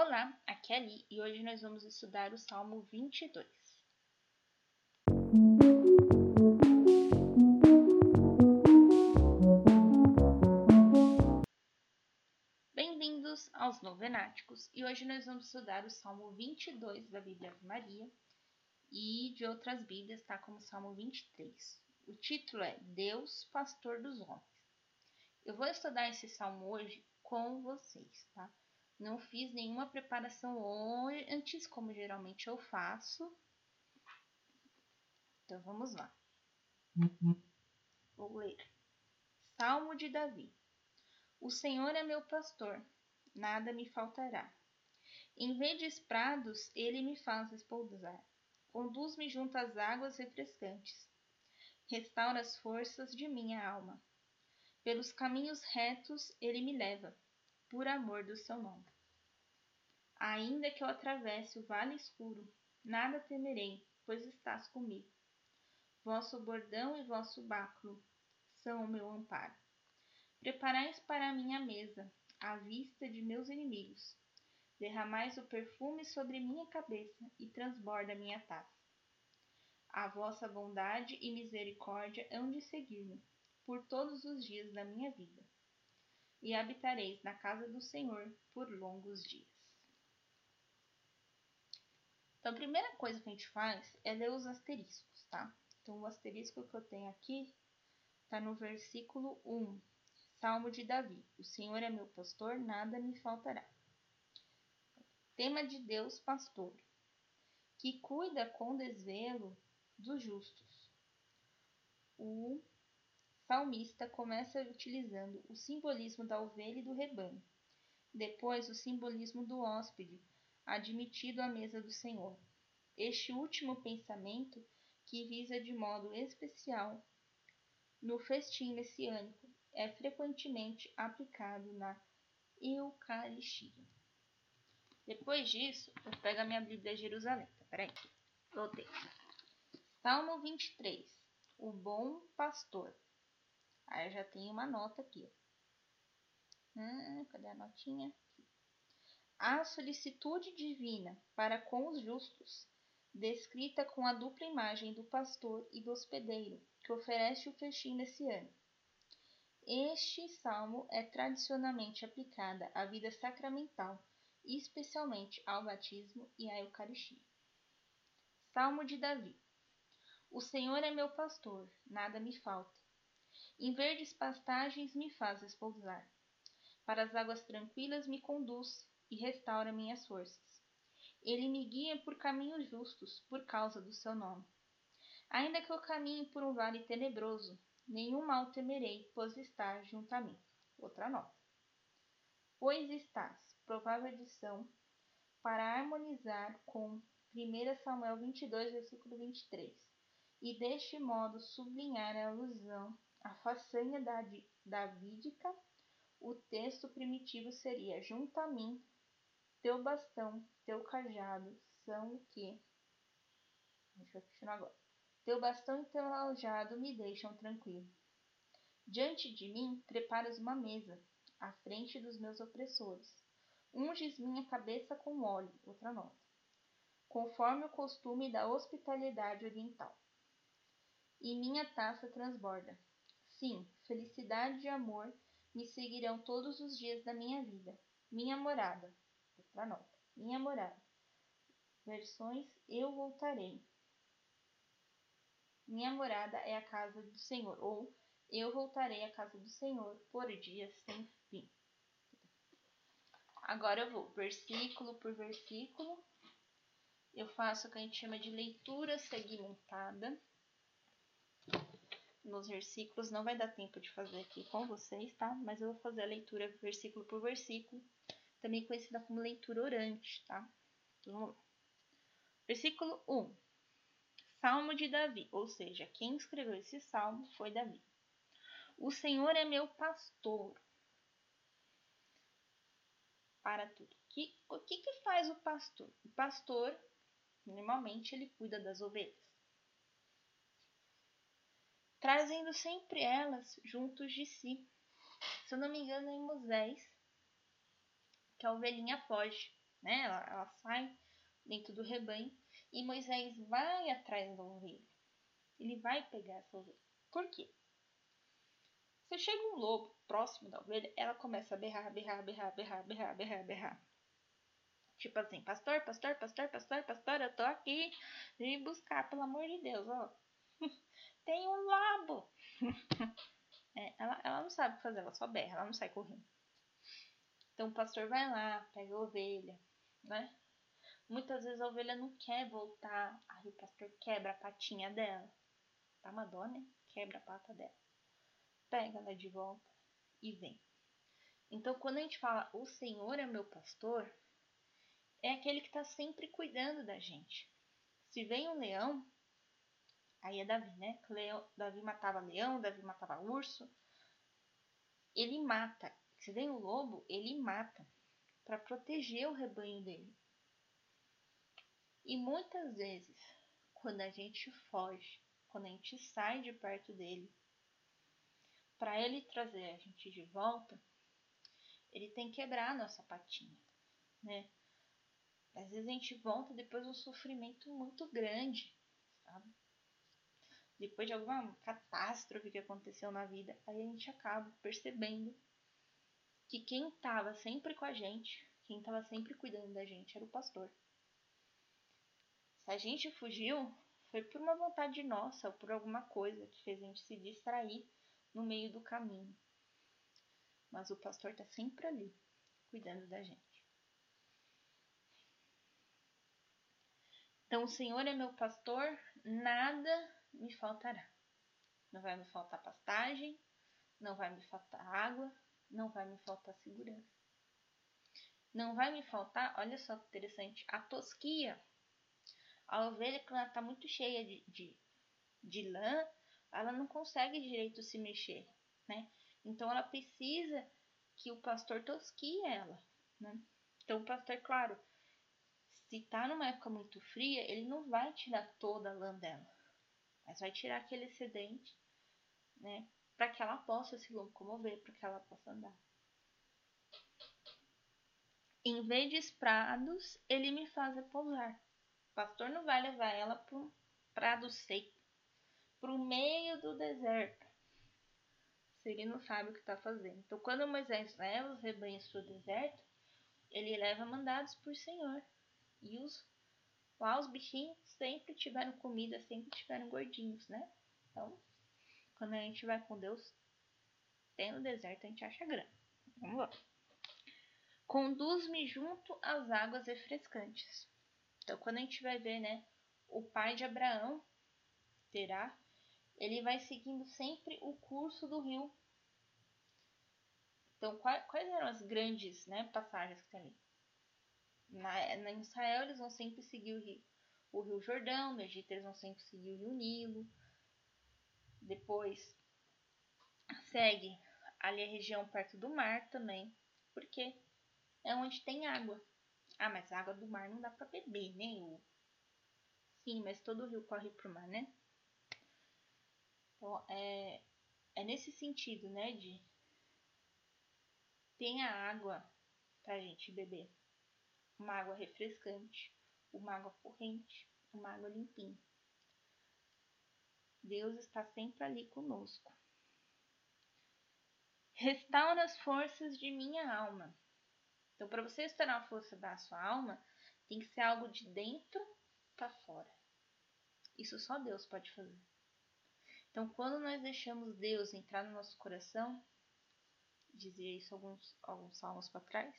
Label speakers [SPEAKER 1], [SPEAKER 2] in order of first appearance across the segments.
[SPEAKER 1] Olá, aqui é Ali e hoje nós vamos estudar o Salmo 22. Bem-vindos aos Novenáticos e hoje nós vamos estudar o Salmo 22 da Bíblia Ave Maria e de outras Bíblias, tá? Como o Salmo 23. O título é Deus, Pastor dos Homens. Eu vou estudar esse salmo hoje com vocês, tá? Não fiz nenhuma preparação antes, como geralmente eu faço. Então vamos lá. Vou ler. Salmo de Davi. O Senhor é meu pastor, nada me faltará. Em verdes prados ele me faz repousar. Conduz-me junto às águas refrescantes restaura as forças de minha alma. Pelos caminhos retos ele me leva, por amor do seu nome. Ainda que eu atravesse o vale escuro, nada temerei, pois estás comigo. Vosso bordão e vosso báculo são o meu amparo. Preparais para mim a mesa, à vista de meus inimigos. Derramais o perfume sobre minha cabeça e transborda minha taça. A vossa bondade e misericórdia hão de seguir-me por todos os dias da minha vida, e habitareis na casa do Senhor por longos dias. Então, a primeira coisa que a gente faz é ler os asteriscos, tá? Então, o asterisco que eu tenho aqui está no versículo 1, Salmo de Davi: O Senhor é meu pastor, nada me faltará. Tema de Deus, pastor, que cuida com desvelo dos justos. O salmista começa utilizando o simbolismo da ovelha e do rebanho, depois o simbolismo do hóspede, admitido à mesa do Senhor. Este último pensamento, que visa de modo especial no festim messiânico, é frequentemente aplicado na Eucaristia. Depois disso, eu pego a minha Bíblia Jerusalém. Peraí, voltei. Salmo 23. O bom pastor. Aí eu já tenho uma nota aqui. Hum, cadê a notinha? A solicitude divina para com os justos, descrita com a dupla imagem do pastor e do hospedeiro, que oferece o festim nesse ano. Este salmo é tradicionalmente aplicada à vida sacramental, especialmente ao batismo e à Eucaristia. Salmo de Davi. O Senhor é meu pastor, nada me falta. Em verdes pastagens me faz repousar. Para as águas tranquilas me conduz e restaura minhas forças. Ele me guia por caminhos justos, por causa do seu nome. Ainda que eu caminhe por um vale tenebroso, nenhum mal temerei, pois estás junto a mim. Outra nota. Pois estás, provável edição, para harmonizar com 1 Samuel 22, versículo 23 e deste modo sublinhar a alusão à façanha da, davídica, o texto primitivo seria: Junto a mim, teu bastão, teu cajado são o que? A gente vai continuar agora. Teu bastão e teu cajado me deixam tranquilo. Diante de mim preparas uma mesa, à frente dos meus opressores. Unges minha cabeça com óleo, outra nota, conforme o costume da hospitalidade oriental e minha taça transborda. Sim, felicidade e amor me seguirão todos os dias da minha vida. Minha morada. Nota. Minha morada. Versões Eu voltarei. Minha morada é a casa do Senhor. Ou Eu voltarei à casa do Senhor por dias sem fim. Agora eu vou versículo por versículo. Eu faço o que a gente chama de leitura segmentada nos versículos. Não vai dar tempo de fazer aqui com vocês, tá? Mas eu vou fazer a leitura versículo por versículo, também conhecida como leitura orante, tá? Então, vamos lá. Versículo 1. Salmo de Davi, ou seja, quem escreveu esse salmo foi Davi. O Senhor é meu pastor para tudo. Que, o que, que faz o pastor? O pastor, normalmente, ele cuida das ovelhas trazendo sempre elas juntos de si. Se eu não me engano, é em Moisés, que a ovelhinha foge. né? Ela, ela sai dentro do rebanho e Moisés vai atrás da ovelha. Ele vai pegar essa ovelha. Por quê? Se chega um lobo próximo da ovelha, ela começa a berrar, berrar, berrar, berrar, berrar, berrar, berrar. Tipo assim, pastor, pastor, pastor, pastor, pastor, eu tô aqui. Vem buscar, pelo amor de Deus, ó. Tem um lobo. é, ela, ela não sabe o que fazer, ela só berra, ela não sai correndo. Então o pastor vai lá, pega a ovelha, né? Muitas vezes a ovelha não quer voltar, aí o pastor quebra a patinha dela. Tá dó, né? Quebra a pata dela. Pega ela de volta e vem. Então, quando a gente fala o Senhor é meu pastor, é aquele que está sempre cuidando da gente. Se vem um leão, aí é Davi, né? Leão, Davi matava leão, Davi matava urso. Ele mata. Se vem o lobo, ele mata para proteger o rebanho dele. E muitas vezes, quando a gente foge, quando a gente sai de perto dele, para ele trazer a gente de volta, ele tem que quebrar a nossa patinha, né? Às vezes a gente volta depois de um sofrimento muito grande, sabe? Depois de alguma catástrofe que aconteceu na vida, aí a gente acaba percebendo que quem estava sempre com a gente, quem estava sempre cuidando da gente, era o pastor. Se a gente fugiu, foi por uma vontade nossa ou por alguma coisa que fez a gente se distrair no meio do caminho. Mas o pastor está sempre ali, cuidando da gente. Então, o Senhor é meu pastor, nada me faltará. Não vai me faltar pastagem, não vai me faltar água, não vai me faltar segurança. Não vai me faltar, olha só que interessante, a tosquia. A ovelha, quando ela está muito cheia de, de, de lã, ela não consegue direito se mexer, né? Então ela precisa que o pastor tosquie ela, né? Então o pastor, claro, se tá numa época muito fria, ele não vai tirar toda a lã dela, mas vai tirar aquele excedente, né? Para que ela possa se locomover, para que ela possa andar. Em verdes prados, ele me faz repousar. O pastor não vai levar ela para um prado seco, para o meio do deserto. Se ele não sabe o que está fazendo. Então, quando Moisés leva os rebanhos para o deserto, ele leva mandados por Senhor. E os, lá os bichinhos sempre tiveram comida, sempre tiveram gordinhos, né? Então, quando a gente vai com Deus, tem no deserto, a gente acha grana. Vamos lá. Conduz-me junto às águas refrescantes. Então, quando a gente vai ver, né, o pai de Abraão, Terá, ele vai seguindo sempre o curso do rio. Então, quais, quais eram as grandes né, passagens que tem ali? na, na Israel eles vão sempre seguir o rio, o rio Jordão, no Egito eles vão sempre seguir o rio Nilo. Depois segue ali a região perto do mar também, porque é onde tem água. Ah, mas a água do mar não dá para beber, né? O... Sim, mas todo rio corre pro mar, né? Então, é, é nesse sentido, né? De tem a água pra gente beber uma água refrescante, uma água corrente, uma água limpinha. Deus está sempre ali conosco. Restaura as forças de minha alma. Então, para você restaurar a força da sua alma, tem que ser algo de dentro para fora. Isso só Deus pode fazer. Então, quando nós deixamos Deus entrar no nosso coração, dizia isso alguns, alguns salmos para trás,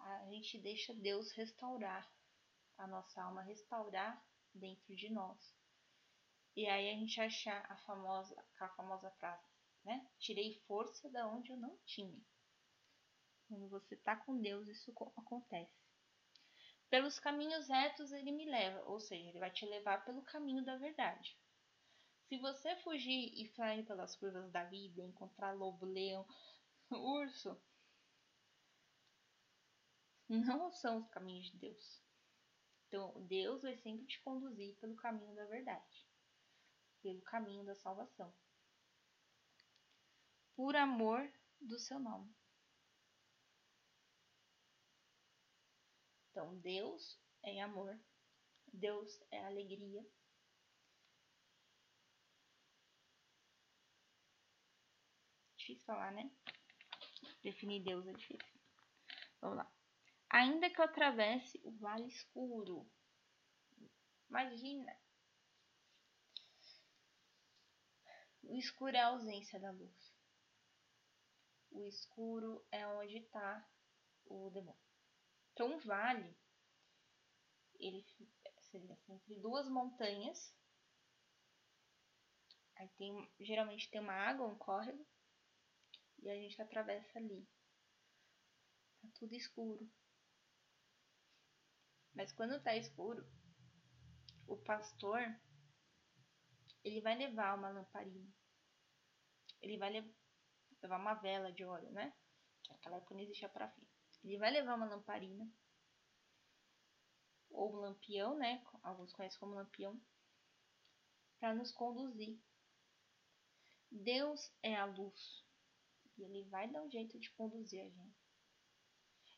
[SPEAKER 1] a gente deixa Deus restaurar a nossa alma, restaurar dentro de nós. E aí a gente achar a famosa, a famosa frase, né? Tirei força da onde eu não tinha. Quando você está com Deus, isso acontece. Pelos caminhos retos ele me leva, ou seja, ele vai te levar pelo caminho da verdade. Se você fugir e sair pelas curvas da vida, encontrar lobo, leão, urso, não são os caminhos de Deus. Então, Deus vai sempre te conduzir pelo caminho da verdade, pelo caminho da salvação, por amor do seu nome. Então, Deus é amor, Deus é alegria. Difícil falar, né? Definir Deus é difícil. Vamos lá. Ainda que eu atravesse o vale escuro. Imagina. O escuro é a ausência da luz. O escuro é onde está o demônio. Então, um vale, ele seria assim, entre duas montanhas. Aí tem, geralmente tem uma água, um córrego, e a gente atravessa ali. Tá tudo escuro. Mas quando tá escuro, o pastor ele vai levar uma lamparina. Ele vai levar uma vela de óleo, né? Naquela época não existia parafina. Ele vai levar uma lamparina ou um lampião, né? Alguns conhecem como lampião, para nos conduzir. Deus é a luz e ele vai dar um jeito de conduzir a gente.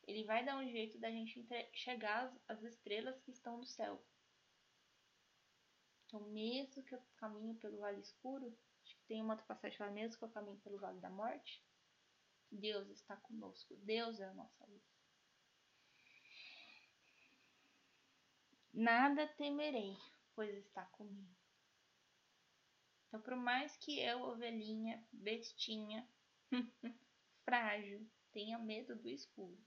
[SPEAKER 1] Ele vai dar um jeito da gente chegar às estrelas que estão no céu. Então, mesmo que eu caminhe pelo vale escuro, acho que tem uma outra passagem fala, mesmo que eu caminhe pelo vale da morte, Deus está conosco. Deus é a nossa luz. Nada temerei, pois está comigo. Então, por mais que eu, ovelhinha, bestinha, frágil, tenha medo do escuro,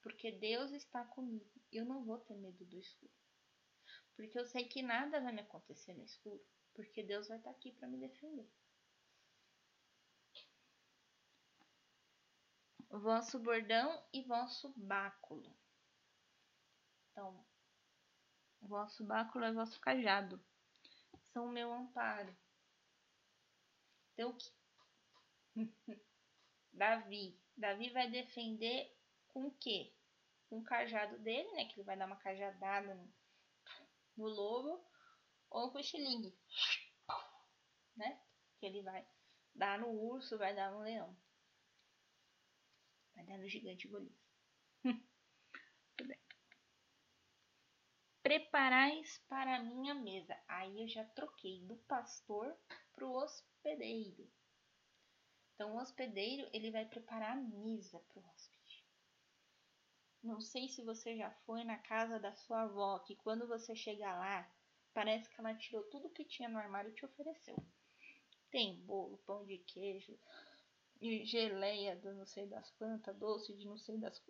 [SPEAKER 1] porque Deus está comigo, eu não vou ter medo do escuro. Porque eu sei que nada vai me acontecer no escuro, porque Deus vai estar aqui para me defender. Vosso bordão e vosso báculo. Então, vosso báculo é vosso cajado. São o meu amparo. Então, Davi. Davi vai defender com o quê? Com o cajado dele, né? Que ele vai dar uma cajadada no, no lobo. Ou com o xilingue, né? Que ele vai dar no urso, vai dar no leão. Vai dar no gigante Golias. Tudo bem. Preparais para a minha mesa. Aí eu já troquei do pastor para o hospedeiro. Então, o hospedeiro ele vai preparar a mesa para o hóspede. Não sei se você já foi na casa da sua avó, que quando você chega lá, parece que ela tirou tudo que tinha no armário e te ofereceu. Tem bolo, pão de queijo, geleia do não sei das quantas, doce de não sei das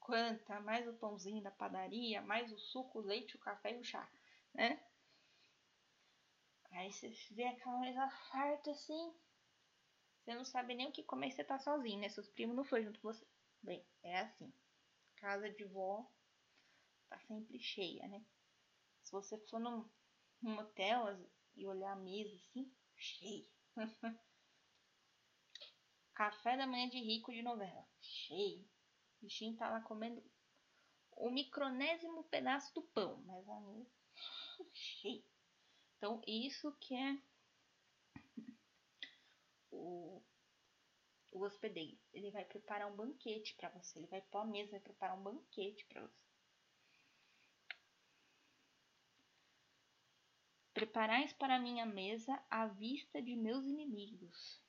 [SPEAKER 1] quantas, mais o pãozinho da padaria, mais o suco, o leite, o café e o chá, né? Aí você vê aquela mesa farta assim, você não sabe nem o que comer, você tá sozinho, né? Seus primos não foram junto com você. Bem, é assim. Casa de vó tá sempre cheia, né? Se você for num, num motel e olhar a mesa assim, cheia. Café da manhã de rico de novela, cheio. O bichinho tá lá comendo o micronésimo pedaço do pão, mas a mesa cheia. Então, isso que é o, o hospedeiro. Ele vai preparar um banquete para você. Ele vai pôr a mesa, vai preparar um banquete para você. Preparais para minha mesa a vista de meus inimigos.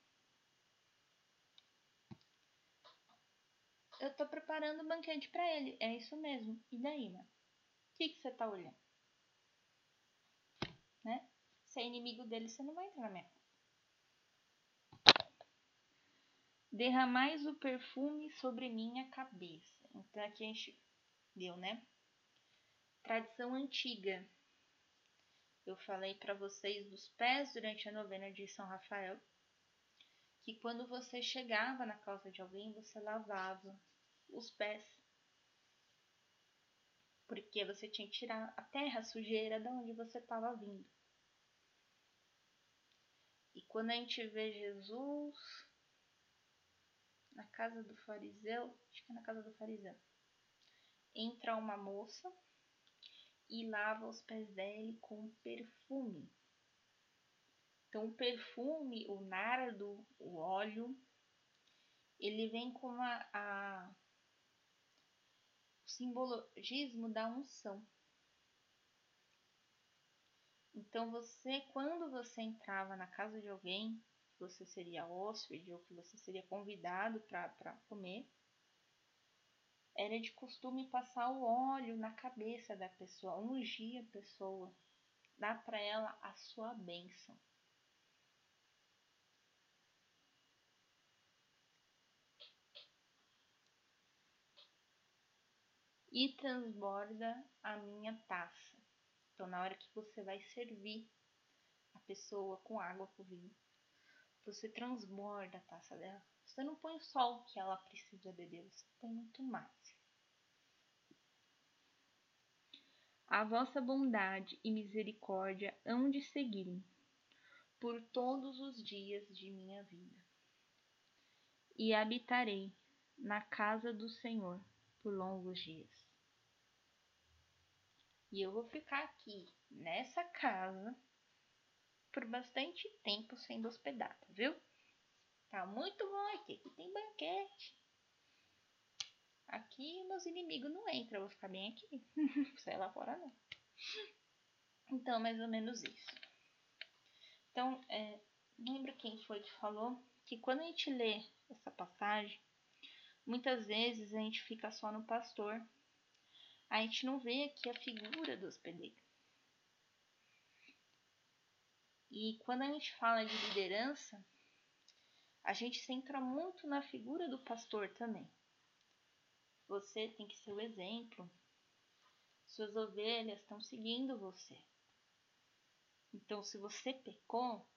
[SPEAKER 1] Eu tô preparando um banquete para ele. É isso mesmo. E daí, né? O que, que você tá olhando? Né? Se é inimigo dele, você não vai entrar na minha derramais o perfume sobre minha cabeça. Então aqui a gente deu, né? Tradição antiga. Eu falei para vocês dos pés durante a novena de São Rafael, que quando você chegava na casa de alguém, você lavava os pés. Porque você tinha que tirar a terra a sujeira de onde você estava vindo. E quando a gente vê Jesus na casa do fariseu, acho que é na casa do fariseu, entra uma moça e lava os pés dele com perfume. Então, o perfume, o nardo, o óleo, ele vem com a, a simbologismo da unção. Então você, quando você entrava na casa de alguém, você seria hóspede ou que você seria convidado para comer, era de costume passar o óleo na cabeça da pessoa, ungir a pessoa, dar para ela a sua bênção. E transborda a minha taça. Então, na hora que você vai servir a pessoa com água, com vinho, você transborda a taça dela. Você não põe só o que ela precisa beber, você põe muito mais. A vossa bondade e misericórdia hão de seguir-me por todos os dias de minha vida. E habitarei na casa do Senhor por longos dias. E eu vou ficar aqui nessa casa por bastante tempo sendo hospedada, viu? Tá muito bom aqui. Aqui tem banquete. Aqui meus inimigos não entram, eu vou ficar bem aqui. Sai lá fora não. Então, mais ou menos isso. Então, é, lembra quem foi que falou que quando a gente lê essa passagem, muitas vezes a gente fica só no pastor. A gente não vê aqui a figura do hospedeiro. E quando a gente fala de liderança, a gente centra muito na figura do pastor também. Você tem que ser o exemplo. Suas ovelhas estão seguindo você. Então, se você pecou,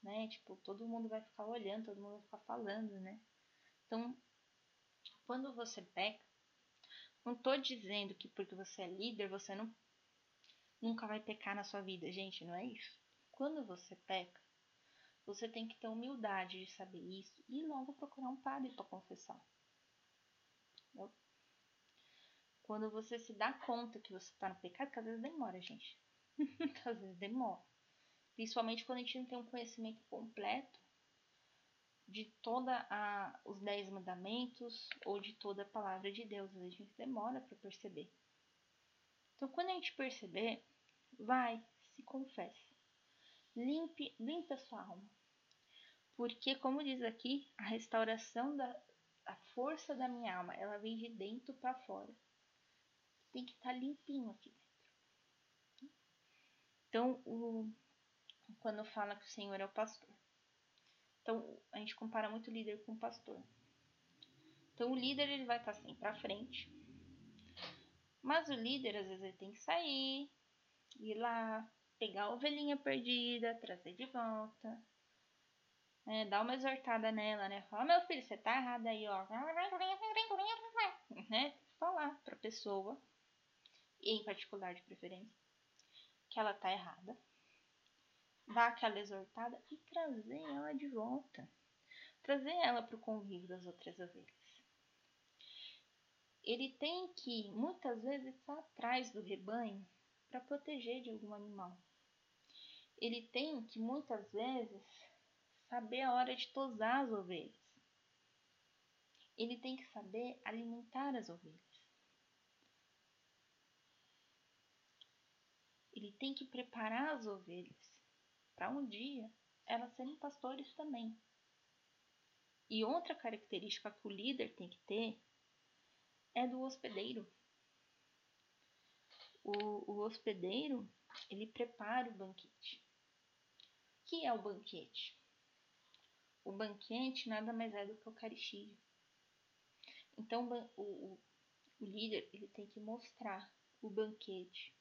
[SPEAKER 1] né? Tipo, todo mundo vai ficar olhando, todo mundo vai ficar falando, né? Então, quando você peca, não tô dizendo que porque você é líder, você não nunca vai pecar na sua vida, gente, não é isso. Quando você peca, você tem que ter humildade de saber isso e logo procurar um padre para confessar. Entendeu? Quando você se dá conta que você está no pecado, que às vezes demora, gente. às vezes demora. Principalmente quando a gente não tem um conhecimento completo de toda a, os dez mandamentos ou de toda a palavra de Deus. Às vezes a gente demora para perceber. Então, quando a gente perceber, vai, se confessa. Limpe, a sua alma. Porque, como diz aqui, a restauração da a força da minha alma, ela vem de dentro para fora. Tem que estar tá limpinho aqui dentro. Então, o, quando fala que o Senhor é o pastor. Então, a gente compara muito o líder com o pastor. Então, o líder ele vai estar tá sempre à frente. Mas o líder, às vezes, ele tem que sair, ir lá, pegar a ovelhinha perdida, trazer de volta, né, dar uma exortada nela, né? Falar, meu filho, você tá errado aí, ó. Né? Falar pra pessoa, em particular de preferência, que ela tá errada. Dar aquela exortada e trazer ela de volta. Trazer ela pro convívio das outras ovelhas. Ele tem que, muitas vezes, estar atrás do rebanho para proteger de algum animal ele tem que muitas vezes saber a hora de tosar as ovelhas. Ele tem que saber alimentar as ovelhas. Ele tem que preparar as ovelhas para um dia elas serem pastores também. E outra característica que o líder tem que ter é do hospedeiro. O, o hospedeiro ele prepara o banquete que é o banquete? O banquete nada mais é do que a Eucaristia. Então, o, o, o líder ele tem que mostrar o banquete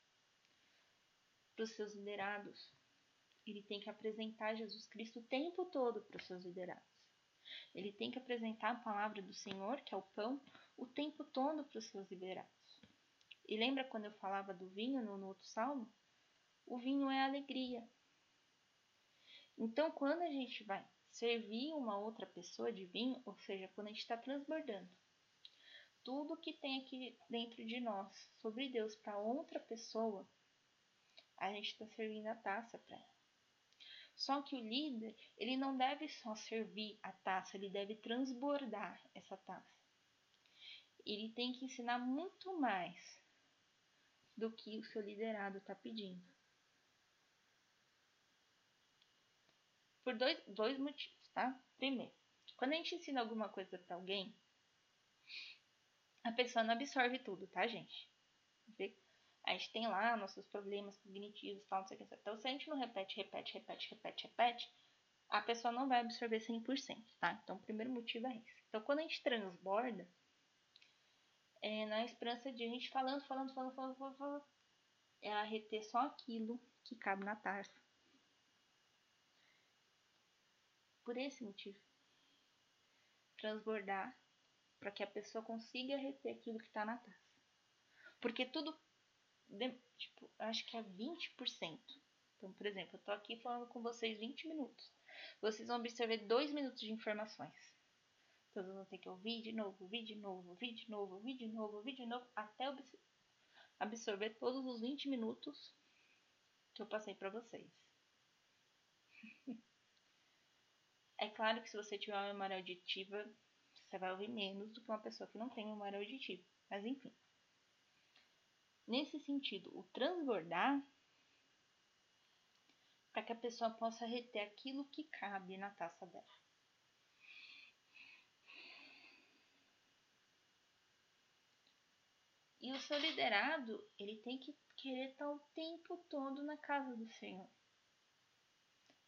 [SPEAKER 1] para os seus liderados. Ele tem que apresentar Jesus Cristo o tempo todo para os seus liderados. Ele tem que apresentar a palavra do Senhor, que é o pão, o tempo todo para os seus liderados. E lembra quando eu falava do vinho no, no outro salmo? O vinho é alegria. Então, quando a gente vai servir uma outra pessoa de vinho, ou seja, quando a gente está transbordando tudo que tem aqui dentro de nós sobre Deus para outra pessoa, a gente está servindo a taça para ela. Só que o líder, ele não deve só servir a taça, ele deve transbordar essa taça. ele tem que ensinar muito mais do que o seu liderado está pedindo. Por dois, dois motivos, tá? Primeiro, quando a gente ensina alguma coisa para alguém, a pessoa não absorve tudo, tá, gente? A gente tem lá nossos problemas cognitivos, tal, não sei o que. Então, se a gente não repete, repete, repete, repete, repete, a pessoa não vai absorver 100%, tá? Então, o primeiro motivo é esse. Então, quando a gente transborda, é na esperança de a gente falando, falando, falando, falando, falando, falando é a reter só aquilo que cabe na taça. Por esse motivo. Transbordar para que a pessoa consiga reter aquilo que está na taça. Porque tudo, tipo, acho que é 20%. Então, por exemplo, eu tô aqui falando com vocês 20 minutos. Vocês vão absorver 2 minutos de informações. Então, vocês vão ter que ouvir de novo, ouvir de novo, ouvir de novo, ouvir de novo, ouvir de novo, até absorver todos os 20 minutos que eu passei para vocês. É claro que se você tiver uma memória auditiva, você vai ouvir menos do que uma pessoa que não tem memória auditiva. Mas enfim. Nesse sentido, o transbordar para que a pessoa possa reter aquilo que cabe na taça dela. E o seu liderado, ele tem que querer estar o tempo todo na casa do Senhor.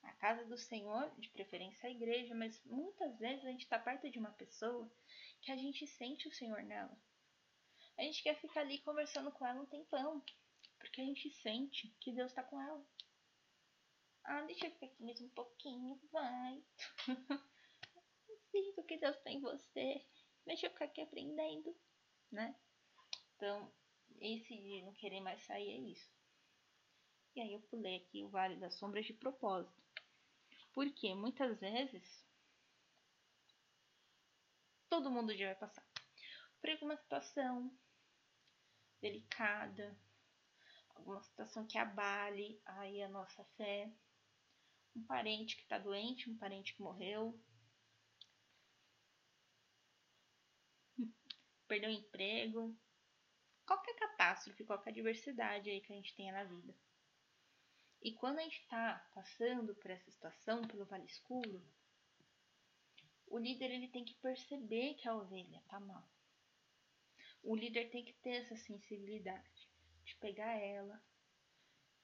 [SPEAKER 1] A casa do Senhor, de preferência a igreja, mas muitas vezes a gente está perto de uma pessoa que a gente sente o Senhor nela. A gente quer ficar ali conversando com ela um tempão, porque a gente sente que Deus está com ela. Ah, deixa eu ficar aqui mais um pouquinho, vai. Sinto que Deus tem você. Deixa eu ficar aqui aprendendo, né? Então, esse de não querer mais sair é isso. E aí eu pulei aqui o Vale das Sombras de propósito. Porque muitas vezes todo mundo já vai passar por alguma situação delicada, alguma situação que abale aí a nossa fé, um parente que está doente, um parente que morreu, perdeu o emprego, qualquer catástrofe, qualquer adversidade aí que a gente tenha na vida. E quando a gente está passando por essa situação, pelo vale escuro, o líder ele tem que perceber que a ovelha está mal. O líder tem que ter essa sensibilidade de pegar ela,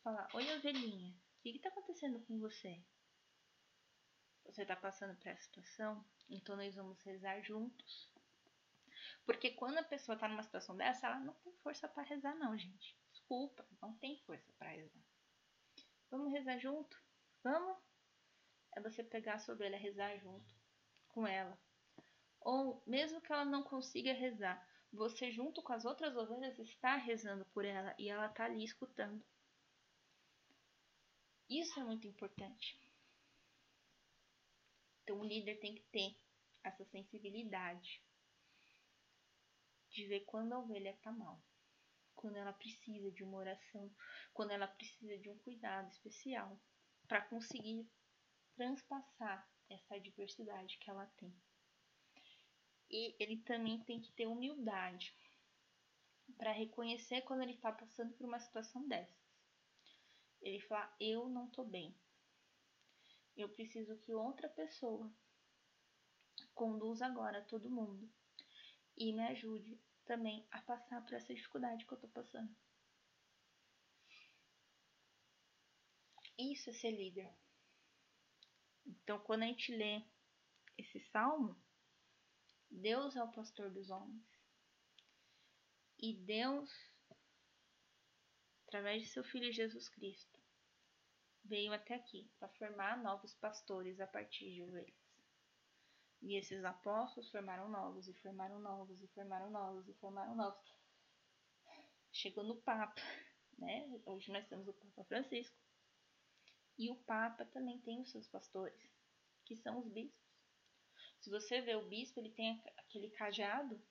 [SPEAKER 1] falar: Oi, ovelhinha, o que está acontecendo com você? Você está passando por essa situação? Então nós vamos rezar juntos. Porque quando a pessoa está numa situação dessa, ela não tem força para rezar, não, gente. Desculpa, não tem força para rezar. Vamos rezar junto? Vamos? É você pegar a ovelha e rezar junto com ela. Ou, mesmo que ela não consiga rezar, você, junto com as outras ovelhas, está rezando por ela e ela está ali escutando. Isso é muito importante. Então, o líder tem que ter essa sensibilidade de ver quando a ovelha está mal quando ela precisa de uma oração, quando ela precisa de um cuidado especial para conseguir transpassar essa adversidade que ela tem. E ele também tem que ter humildade para reconhecer quando ele está passando por uma situação dessas. Ele fala: Eu não estou bem. Eu preciso que outra pessoa conduza agora todo mundo e me ajude também a passar por essa dificuldade que eu tô passando. Isso é ser líder. Então, quando a gente lê esse salmo, Deus é o pastor dos homens. E Deus, através de seu Filho Jesus Cristo, veio até aqui para formar novos pastores a partir de ovelhas. E esses apóstolos formaram novos, e formaram novos, e formaram novos, e formaram novos. Chegou no Papa, né? Hoje nós temos o Papa Francisco. E o Papa também tem os seus pastores, que são os bispos. Se você vê o bispo, ele tem aquele cajado,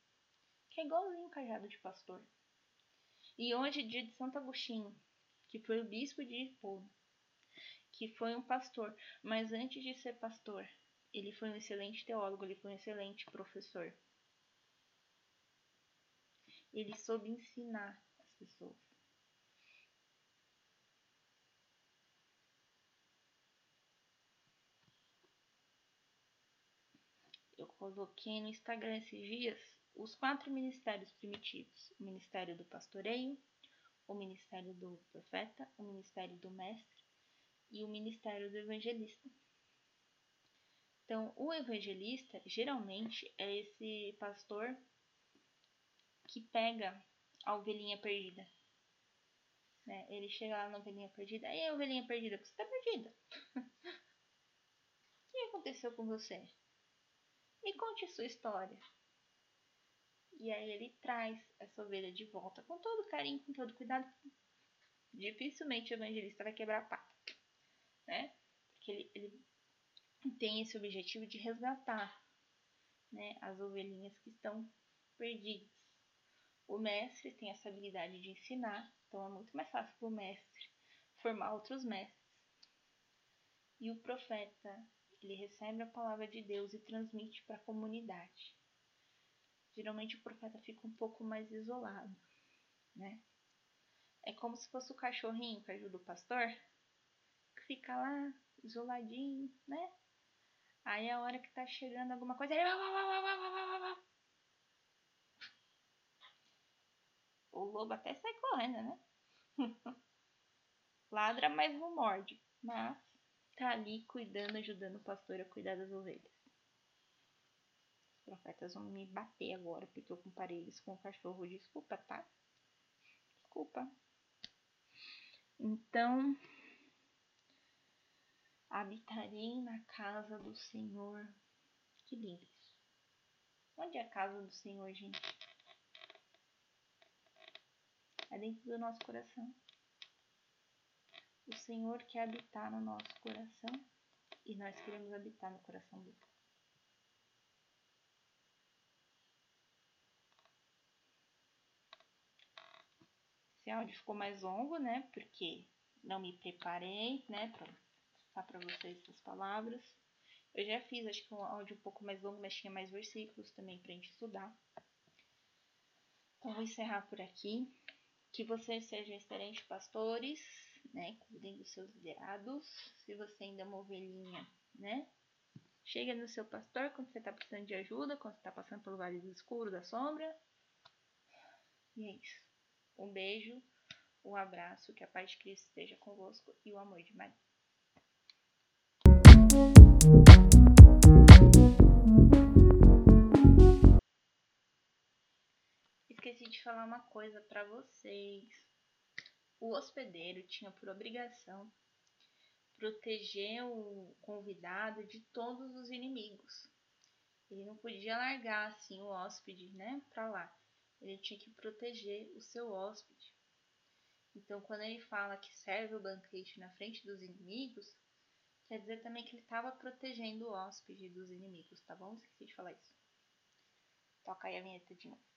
[SPEAKER 1] que é igualzinho o cajado de pastor. E hoje, dia de Santo Agostinho, que foi o bispo de Hipona, que foi um pastor, mas antes de ser pastor, ele foi um excelente teólogo, ele foi um excelente professor. ele soube ensinar as pessoas. Eu coloquei no Instagram esses dias os quatro ministérios primitivos: o ministério do pastoreio, o ministério do profeta, o ministério do mestre e o ministério do evangelista. Então, o evangelista geralmente é esse pastor que pega a ovelhinha perdida. Né? Ele chega lá na ovelhinha perdida. Ei, ovelhinha perdida, você está perdida. o que aconteceu com você? Me conte sua história. E aí ele traz essa ovelha de volta com todo carinho, com todo cuidado. Dificilmente o evangelista vai quebrar a pata, né? Porque ele, ele tem esse objetivo de resgatar né, as ovelhinhas que estão perdidas. O mestre tem essa habilidade de ensinar, então é muito mais fácil para o mestre formar outros mestres. E o profeta, ele recebe a palavra de Deus e transmite para a comunidade. Geralmente o profeta fica um pouco mais isolado, né? É como se fosse o cachorrinho que ajuda o pastor, que fica lá isoladinho, né? Aí a hora que tá chegando alguma coisa, ele... O lobo até sai correndo, né? Ladra, mas não morde. Mas tá ali cuidando, ajudando o pastor a cuidar das ovelhas. Os profetas vão me bater agora porque eu comparei eles com o cachorro. Desculpa, tá? Desculpa. Então, Habitarei na casa do Senhor. Que lindo isso. Onde é a casa do Senhor, gente? É dentro do nosso coração. O Senhor quer habitar no nosso coração e nós queremos habitar no coração dele. Esse áudio ficou mais longo, né? Porque não me preparei, né? Pra passar para vocês essas palavras. Eu já fiz, acho que um áudio um pouco mais longo, mas tinha mais versículos também para a gente estudar. Então, vou encerrar por aqui. Que vocês sejam excelentes pastores, né? Cuidem dos seus liderados. Se você ainda é uma ovelhinha, né? Chega no seu pastor quando você está precisando de ajuda, quando você está passando pelo vale do escuro, da sombra. E é isso. Um beijo, um abraço, que a paz de Cristo esteja convosco e o amor de Maria. Esqueci de falar uma coisa para vocês. O hospedeiro tinha por obrigação proteger o convidado de todos os inimigos. Ele não podia largar assim o hóspede, né, para lá. Ele tinha que proteger o seu hóspede. Então, quando ele fala que serve o banquete na frente dos inimigos, Quer dizer também que ele estava protegendo o hóspede dos inimigos, tá bom? Esqueci de falar isso. Toca aí a vinheta de novo.